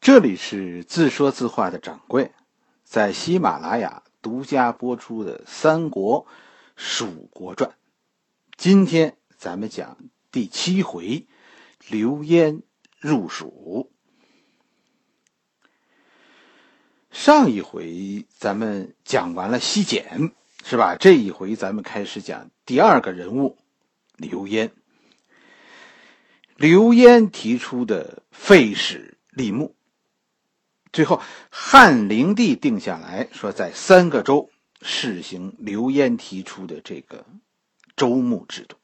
这里是自说自话的掌柜，在喜马拉雅独家播出的《三国·蜀国传》，今天咱们讲第七回，刘焉入蜀。上一回咱们讲完了西简，是吧？这一回咱们开始讲第二个人物刘焉。刘焉提出的废史立木。最后，汉灵帝定下来说，在三个州试行刘焉提出的这个州牧制度，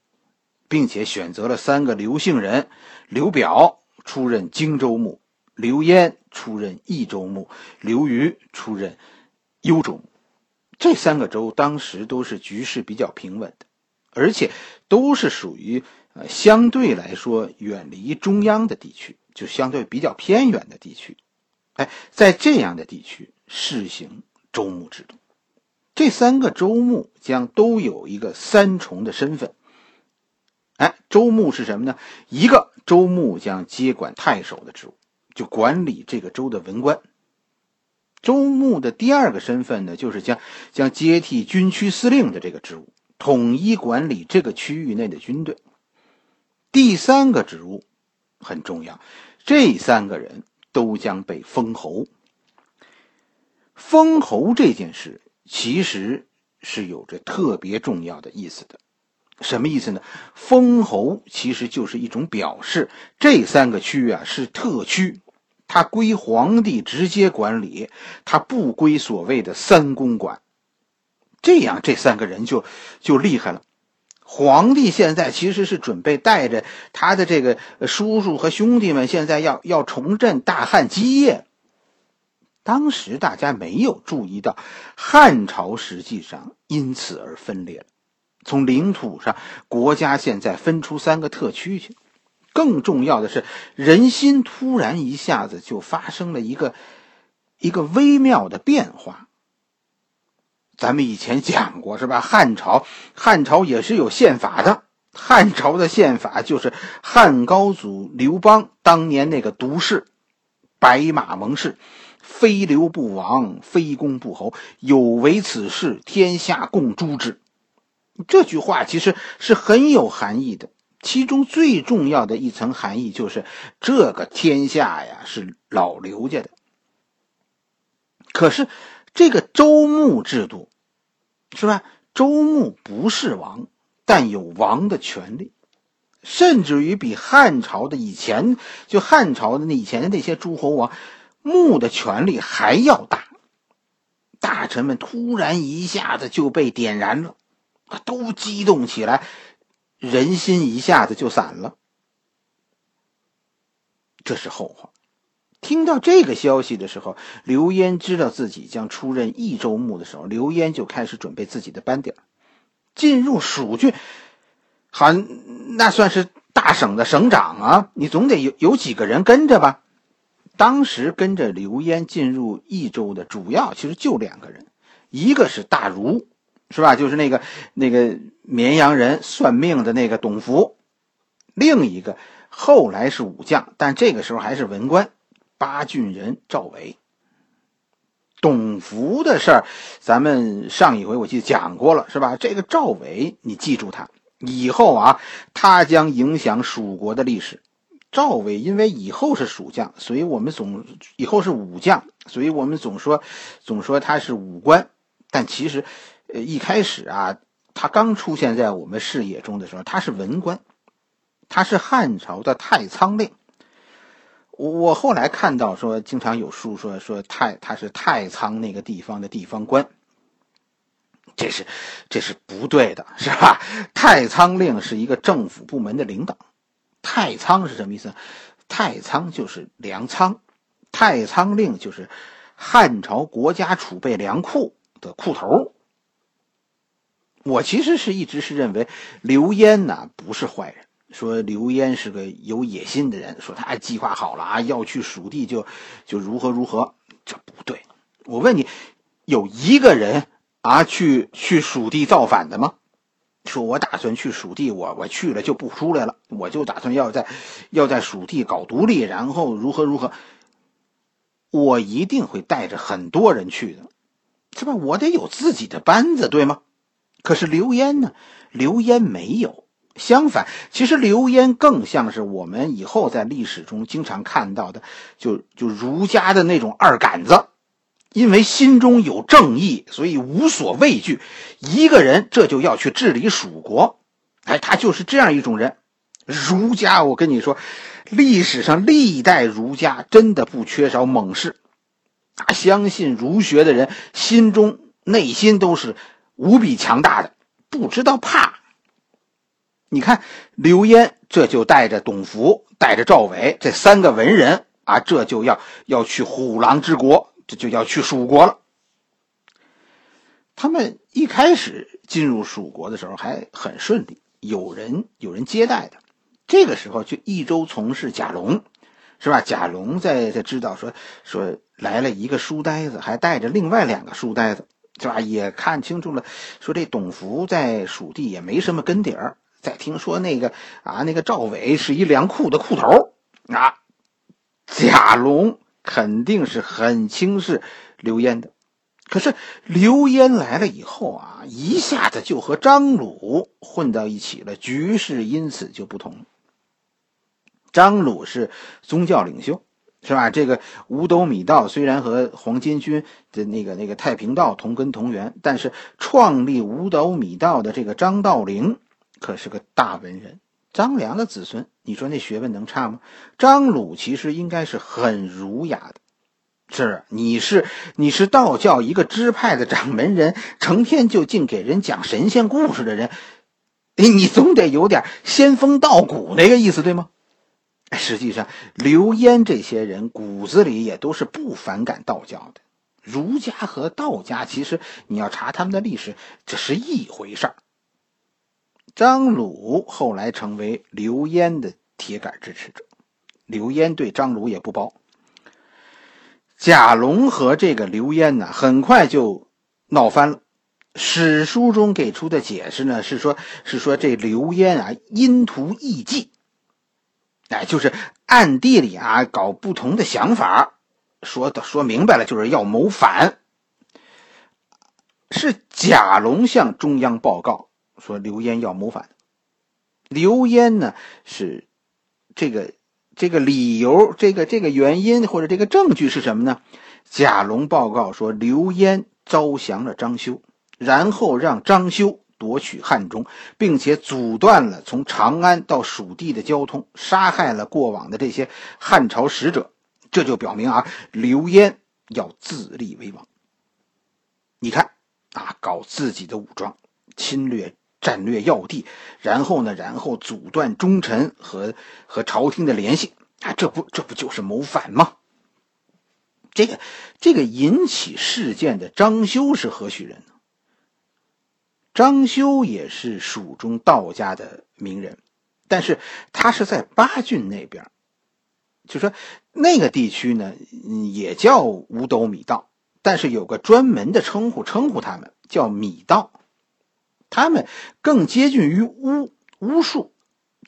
并且选择了三个刘姓人：刘表出任荆州牧，刘焉出任益州牧，刘虞出任幽州牧。这三个州当时都是局势比较平稳的，而且都是属于呃相对来说远离中央的地区，就相对比较偏远的地区。哎，在这样的地区试行州牧制度，这三个州牧将都有一个三重的身份。哎，州牧是什么呢？一个州牧将接管太守的职务，就管理这个州的文官。州牧的第二个身份呢，就是将将接替军区司令的这个职务，统一管理这个区域内的军队。第三个职务很重要，这三个人。都将被封侯。封侯这件事其实是有着特别重要的意思的，什么意思呢？封侯其实就是一种表示，这三个区啊是特区，它归皇帝直接管理，它不归所谓的三公管。这样，这三个人就就厉害了。皇帝现在其实是准备带着他的这个叔叔和兄弟们，现在要要重振大汉基业。当时大家没有注意到，汉朝实际上因此而分裂了。从领土上，国家现在分出三个特区去。更重要的是，人心突然一下子就发生了一个一个微妙的变化。咱们以前讲过是吧？汉朝，汉朝也是有宪法的。汉朝的宪法就是汉高祖刘邦当年那个毒誓：“白马盟誓，非刘不王，非公不侯。有违此事，天下共诛之。”这句话其实是很有含义的。其中最重要的一层含义就是，这个天下呀是老刘家的。可是。这个周穆制度，是吧？周穆不是王，但有王的权利，甚至于比汉朝的以前，就汉朝的那以前的那些诸侯王，穆的权力还要大。大臣们突然一下子就被点燃了，都激动起来，人心一下子就散了。这是后话。听到这个消息的时候，刘焉知道自己将出任益州牧的时候，刘焉就开始准备自己的班底儿，进入蜀郡。好，那算是大省的省长啊，你总得有有几个人跟着吧？当时跟着刘焉进入益州的主要其实就两个人，一个是大儒，是吧？就是那个那个绵阳人算命的那个董福，另一个后来是武将，但这个时候还是文官。八郡人赵伟、董福的事儿，咱们上一回我记得讲过了，是吧？这个赵伟，你记住他，以后啊，他将影响蜀国的历史。赵伟因为以后是蜀将，所以我们总以后是武将，所以我们总说总说他是武官。但其实，呃，一开始啊，他刚出现在我们视野中的时候，他是文官，他是汉朝的太仓令。我我后来看到说，经常有书说说太他是太仓那个地方的地方官，这是这是不对的，是吧？太仓令是一个政府部门的领导，太仓是什么意思？太仓就是粮仓，太仓令就是汉朝国家储备粮库的库头。我其实是一直是认为刘焉呢不是坏人。说刘焉是个有野心的人，说他计划好了啊，要去蜀地就就如何如何，这不对。我问你，有一个人啊去去蜀地造反的吗？说我打算去蜀地，我我去了就不出来了，我就打算要在要在蜀地搞独立，然后如何如何。我一定会带着很多人去的，是吧？我得有自己的班子，对吗？可是刘焉呢？刘焉没有。相反，其实刘焉更像是我们以后在历史中经常看到的，就就儒家的那种二杆子，因为心中有正义，所以无所畏惧。一个人这就要去治理蜀国，哎，他就是这样一种人。儒家，我跟你说，历史上历代儒家真的不缺少猛士，啊，相信儒学的人心中内心都是无比强大的，不知道怕。你看刘焉，这就带着董福、带着赵伟这三个文人啊，这就要要去虎狼之国，这就要去蜀国了。他们一开始进入蜀国的时候还很顺利，有人有人接待的。这个时候，就益州从事贾龙，是吧？贾龙在在知道说说来了一个书呆子，还带着另外两个书呆子，是吧？也看清楚了，说这董福在蜀地也没什么根底儿。再听说那个啊，那个赵伟是一粮库的库头啊，贾龙肯定是很轻视刘焉的。可是刘焉来了以后啊，一下子就和张鲁混到一起了，局势因此就不同。张鲁是宗教领袖，是吧？这个五斗米道虽然和黄巾军的那个那个太平道同根同源，但是创立五斗米道的这个张道陵可是个大文人，张良的子孙。你说那学问能差吗？张鲁其实应该是很儒雅的，是你是你是道教一个支派的掌门人，成天就净给人讲神仙故事的人，你总得有点仙风道骨那个意思，对吗？实际上，刘焉这些人骨子里也都是不反感道教的。儒家和道家其实你要查他们的历史，这是一回事儿。张鲁后来成为刘焉的铁杆支持者，刘焉对张鲁也不薄。贾龙和这个刘焉呢，很快就闹翻了。史书中给出的解释呢，是说，是说这刘焉啊，阴图异计。哎，就是暗地里啊搞不同的想法，说的说明白了，就是要谋反。是贾龙向中央报告说刘焉要谋反，刘焉呢是这个这个理由，这个这个原因或者这个证据是什么呢？贾龙报告说刘焉招降了张修，然后让张修。夺取汉中，并且阻断了从长安到蜀地的交通，杀害了过往的这些汉朝使者，这就表明啊，刘焉要自立为王。你看啊，搞自己的武装，侵略战略要地，然后呢，然后阻断忠臣和和朝廷的联系啊，这不这不就是谋反吗？这个这个引起事件的张修是何许人呢？张修也是蜀中道家的名人，但是他是在巴郡那边，就说那个地区呢，也叫五斗米道，但是有个专门的称呼，称呼他们叫米道，他们更接近于巫巫术。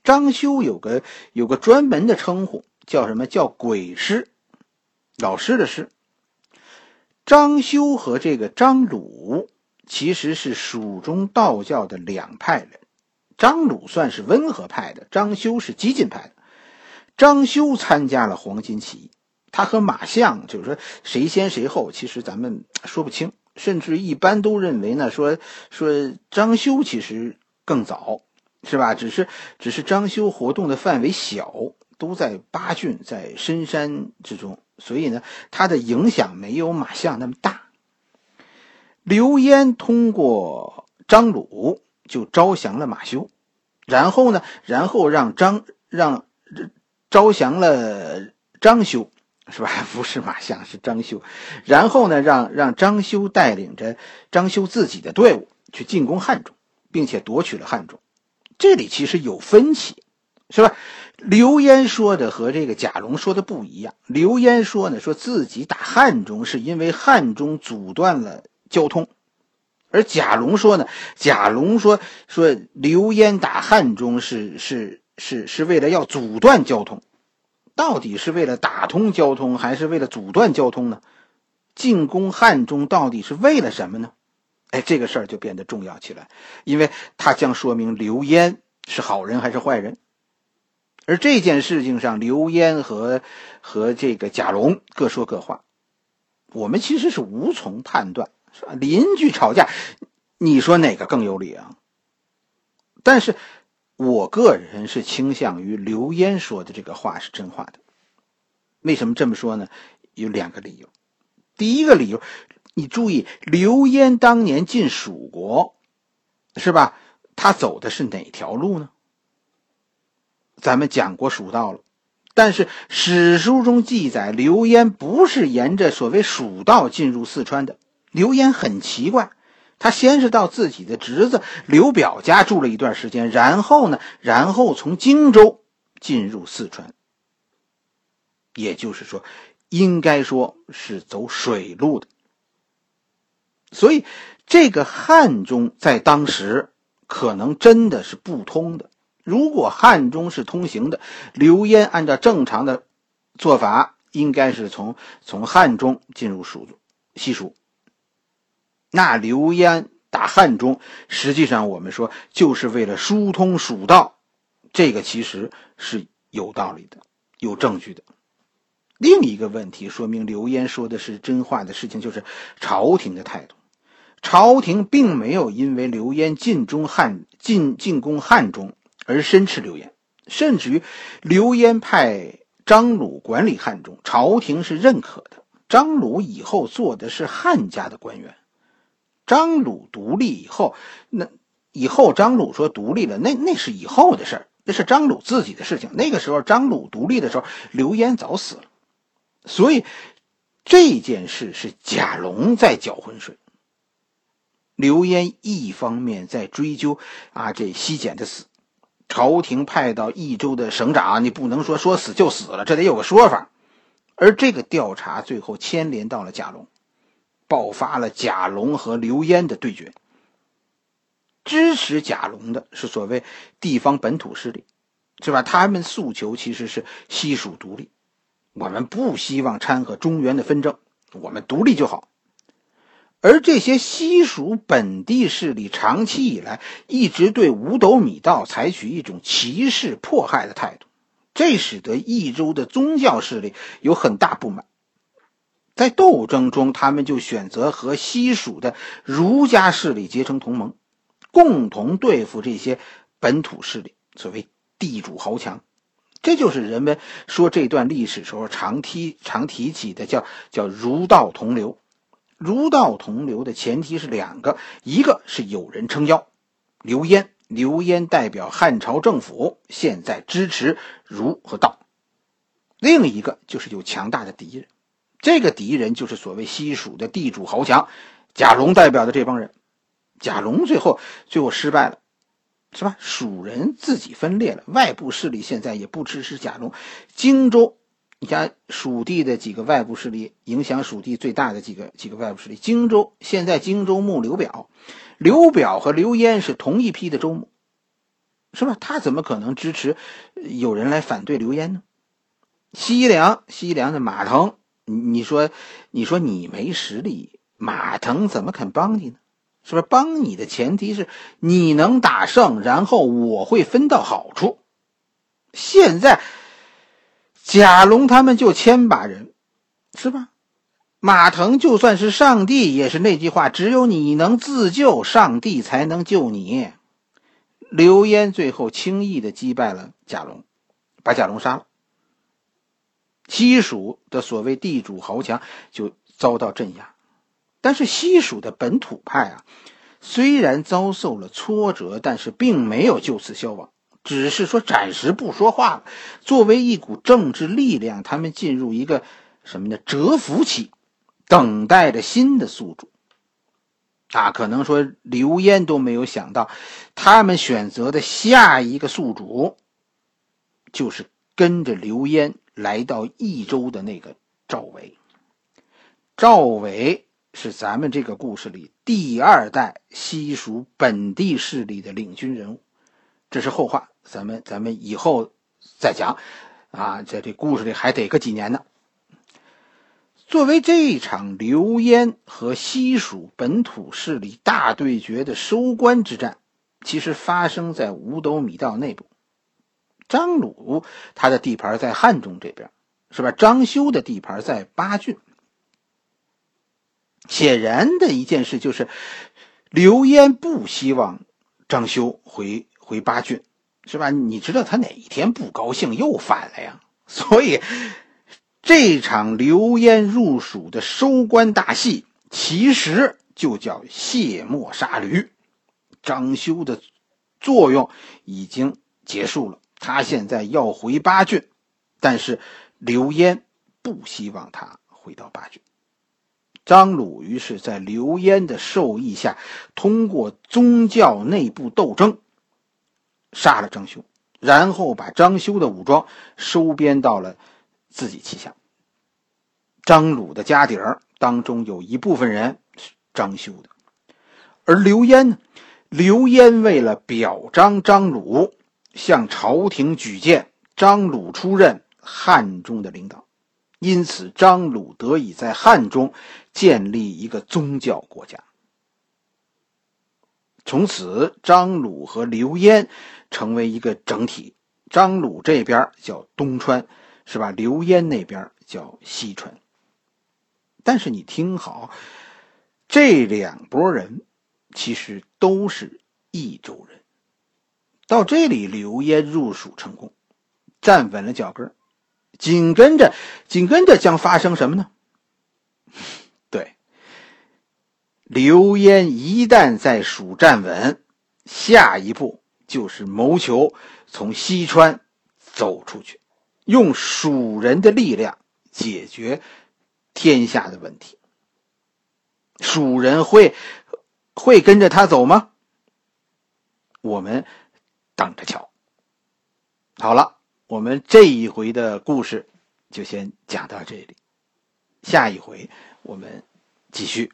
张修有个有个专门的称呼，叫什么叫鬼师，老师的师。张修和这个张鲁。其实是蜀中道教的两派人，张鲁算是温和派的，张修是激进派的。张修参加了黄巾起义，他和马相就是说谁先谁后，其实咱们说不清，甚至一般都认为呢，说说张修其实更早，是吧？只是只是张修活动的范围小，都在巴郡，在深山之中，所以呢，他的影响没有马相那么大。刘焉通过张鲁就招降了马修，然后呢，然后让张让招降了张修，是吧？不是马相，是张修。然后呢，让让张修带领着张修自己的队伍去进攻汉中，并且夺取了汉中。这里其实有分歧，是吧？刘焉说的和这个贾龙说的不一样。刘焉说呢，说自己打汉中是因为汉中阻断了。交通，而贾龙说呢？贾龙说说刘焉打汉中是是是是为了要阻断交通，到底是为了打通交通，还是为了阻断交通呢？进攻汉中到底是为了什么呢？哎，这个事儿就变得重要起来，因为它将说明刘焉是好人还是坏人。而这件事情上，刘焉和和这个贾龙各说各话，我们其实是无从判断，邻居吵架，你说哪个更有理啊？但是，我个人是倾向于刘焉说的这个话是真话的。为什么这么说呢？有两个理由。第一个理由，你注意，刘焉当年进蜀国，是吧？他走的是哪条路呢？咱们讲过蜀道了，但是史书中记载，刘焉不是沿着所谓蜀道进入四川的。刘焉很奇怪，他先是到自己的侄子刘表家住了一段时间，然后呢，然后从荆州进入四川。也就是说，应该说是走水路的。所以，这个汉中在当时可能真的是不通的。如果汉中是通行的，刘焉按照正常的做法，应该是从从汉中进入蜀西蜀。那刘焉打汉中，实际上我们说就是为了疏通蜀道，这个其实是有道理的，有证据的。另一个问题说明刘焉说的是真话的事情，就是朝廷的态度。朝廷并没有因为刘焉进中汉进进攻汉中。而申斥刘焉，甚至于刘焉派张鲁管理汉中，朝廷是认可的。张鲁以后做的是汉家的官员。张鲁独立以后，那以后张鲁说独立了，那那是以后的事儿，那是张鲁自己的事情。那个时候张鲁独立的时候，刘焉早死了，所以这件事是贾龙在搅浑水。刘焉一方面在追究啊这西简的死。朝廷派到益州的省长，你不能说说死就死了，这得有个说法。而这个调查最后牵连到了贾龙，爆发了贾龙和刘焉的对决。支持贾龙的是所谓地方本土势力，是吧？他们诉求其实是西蜀独立，我们不希望掺和中原的纷争，我们独立就好。而这些西蜀本地势力长期以来一直对五斗米道采取一种歧视迫害的态度，这使得益州的宗教势力有很大不满。在斗争中，他们就选择和西蜀的儒家势力结成同盟，共同对付这些本土势力。所谓地主豪强，这就是人们说这段历史时候常提常提起的叫叫儒道同流。儒道同流的前提是两个，一个是有人撑腰，刘焉，刘焉代表汉朝政府，现在支持儒和道；另一个就是有强大的敌人，这个敌人就是所谓西蜀的地主豪强，贾龙代表的这帮人。贾龙最后最后失败了，是吧？蜀人自己分裂了，外部势力现在也不支持贾龙，荆州。你看蜀地的几个外部势力，影响蜀地最大的几个几个外部势力，荆州现在荆州牧刘表，刘表和刘焉是同一批的州牧，是吧？他怎么可能支持有人来反对刘焉呢？西凉，西凉的马腾，你说，你说你没实力，马腾怎么肯帮你呢？是不是？帮你的前提是你能打胜，然后我会分到好处。现在。贾龙他们就千把人，是吧？马腾就算是上帝，也是那句话：只有你能自救，上帝才能救你。刘焉最后轻易的击败了贾龙，把贾龙杀了。西蜀的所谓地主豪强就遭到镇压，但是西蜀的本土派啊，虽然遭受了挫折，但是并没有就此消亡。只是说暂时不说话了。作为一股政治力量，他们进入一个什么呢？蛰伏期，等待着新的宿主。啊，可能说刘焉都没有想到，他们选择的下一个宿主，就是跟着刘焉来到益州的那个赵伟。赵伟是咱们这个故事里第二代西蜀本地势力的领军人物，这是后话。咱们咱们以后再讲，啊，在这故事里还得个几年呢。作为这一场刘焉和西蜀本土势力大对决的收官之战，其实发生在五斗米道内部。张鲁他的地盘在汉中这边，是吧？张修的地盘在巴郡。显然的一件事就是，刘焉不希望张修回回巴郡，是吧？你知道他哪一天不高兴又反了呀？所以。这场刘焉入蜀的收官大戏，其实就叫卸磨杀驴。张修的作用已经结束了，他现在要回巴郡，但是刘焉不希望他回到巴郡。张鲁于是在刘焉的授意下，通过宗教内部斗争杀了张修，然后把张修的武装收编到了自己旗下。张鲁的家底儿当中有一部分人是张修的，而刘焉呢？刘焉为了表彰张鲁，向朝廷举荐张鲁出任汉中的领导，因此张鲁得以在汉中建立一个宗教国家。从此，张鲁和刘焉成为一个整体。张鲁这边叫东川，是吧？刘焉那边叫西川。但是你听好，这两拨人其实都是益州人。到这里，刘焉入蜀成功，站稳了脚跟紧跟着，紧跟着将发生什么呢？对，刘焉一旦在蜀站稳，下一步就是谋求从西川走出去，用蜀人的力量解决。天下的问题，蜀人会会跟着他走吗？我们等着瞧。好了，我们这一回的故事就先讲到这里，下一回我们继续。